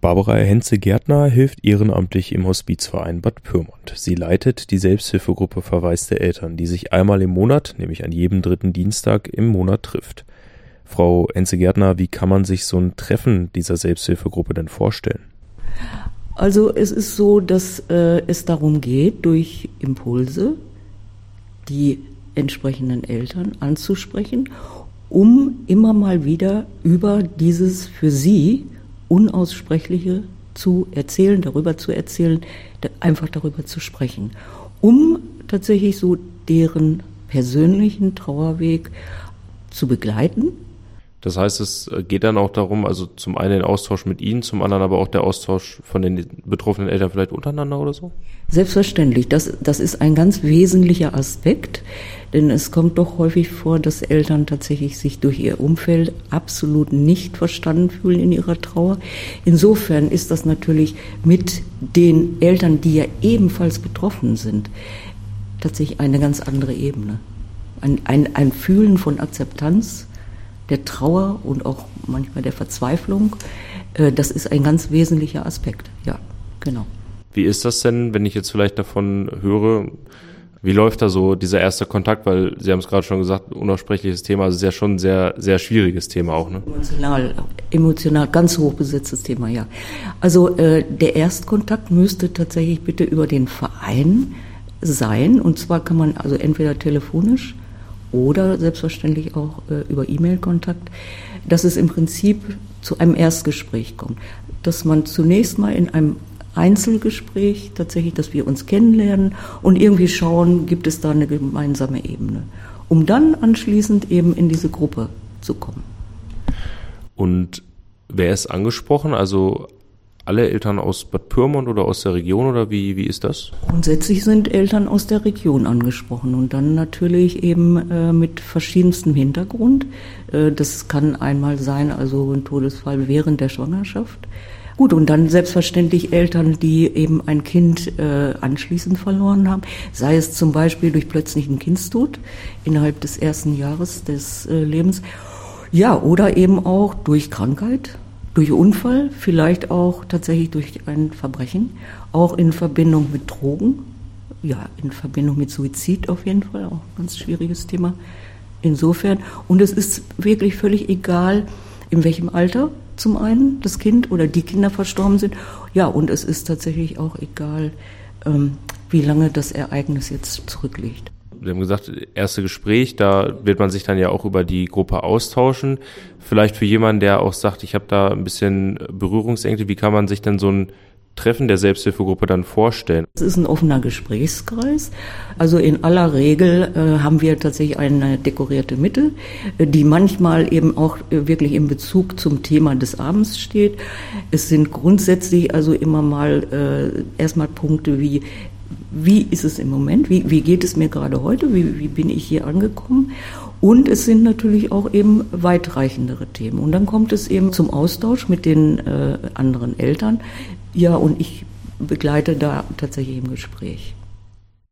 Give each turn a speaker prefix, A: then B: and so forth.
A: Barbara Henze-Gärtner hilft ehrenamtlich im Hospizverein Bad Pyrmont. Sie leitet die Selbsthilfegruppe verwaiste Eltern, die sich einmal im Monat, nämlich an jedem dritten Dienstag im Monat trifft. Frau Henze-Gärtner, wie kann man sich so ein Treffen dieser Selbsthilfegruppe denn vorstellen?
B: Also es ist so, dass äh, es darum geht, durch Impulse die entsprechenden Eltern anzusprechen, um immer mal wieder über dieses für sie Unaussprechliche zu erzählen, darüber zu erzählen, einfach darüber zu sprechen, um tatsächlich so deren persönlichen Trauerweg zu begleiten
A: das heißt, es geht dann auch darum, also zum einen den Austausch mit Ihnen, zum anderen aber auch der Austausch von den betroffenen Eltern vielleicht untereinander oder so?
B: Selbstverständlich. Das, das ist ein ganz wesentlicher Aspekt, denn es kommt doch häufig vor, dass Eltern tatsächlich sich durch ihr Umfeld absolut nicht verstanden fühlen in ihrer Trauer. Insofern ist das natürlich mit den Eltern, die ja ebenfalls betroffen sind, tatsächlich eine ganz andere Ebene. Ein, ein, ein Fühlen von Akzeptanz der Trauer und auch manchmal der Verzweiflung. Äh, das ist ein ganz wesentlicher Aspekt. Ja, genau.
A: Wie ist das denn, wenn ich jetzt vielleicht davon höre, wie läuft da so dieser erste Kontakt? Weil Sie haben es gerade schon gesagt, unaussprechliches Thema, also ist ja schon ein sehr, sehr schwieriges Thema auch, ne?
B: Emotional, emotional, ganz hoch besetztes Thema, ja. Also äh, der Erstkontakt müsste tatsächlich bitte über den Verein sein. Und zwar kann man also entweder telefonisch oder selbstverständlich auch äh, über E-Mail-Kontakt, dass es im Prinzip zu einem Erstgespräch kommt. Dass man zunächst mal in einem Einzelgespräch tatsächlich, dass wir uns kennenlernen und irgendwie schauen, gibt es da eine gemeinsame Ebene, um dann anschließend eben in diese Gruppe zu kommen.
A: Und wer ist angesprochen? Also alle Eltern aus Bad Pyrmont oder aus der Region oder wie, wie ist das?
B: Grundsätzlich sind Eltern aus der Region angesprochen und dann natürlich eben äh, mit verschiedenstem Hintergrund. Äh, das kann einmal sein, also ein Todesfall während der Schwangerschaft. Gut, und dann selbstverständlich Eltern, die eben ein Kind äh, anschließend verloren haben, sei es zum Beispiel durch plötzlichen Kindstod innerhalb des ersten Jahres des äh, Lebens, ja, oder eben auch durch Krankheit, durch Unfall, vielleicht auch tatsächlich durch ein Verbrechen, auch in Verbindung mit Drogen, ja, in Verbindung mit Suizid auf jeden Fall, auch ein ganz schwieriges Thema. Insofern, und es ist wirklich völlig egal, in welchem Alter zum einen das Kind oder die Kinder verstorben sind. Ja, und es ist tatsächlich auch egal, ähm, wie lange das Ereignis jetzt zurückliegt.
A: Sie haben gesagt, erste Gespräch, da wird man sich dann ja auch über die Gruppe austauschen. Vielleicht für jemanden, der auch sagt, ich habe da ein bisschen Berührungsängste, wie kann man sich denn so ein Treffen der Selbsthilfegruppe dann vorstellen?
B: Es ist ein offener Gesprächskreis. Also in aller Regel äh, haben wir tatsächlich eine dekorierte Mitte, die manchmal eben auch äh, wirklich in Bezug zum Thema des Abends steht. Es sind grundsätzlich also immer mal äh, erstmal Punkte wie wie ist es im Moment, wie, wie geht es mir gerade heute, wie, wie bin ich hier angekommen. Und es sind natürlich auch eben weitreichendere Themen. Und dann kommt es eben zum Austausch mit den äh, anderen Eltern. Ja, und ich begleite da tatsächlich im Gespräch.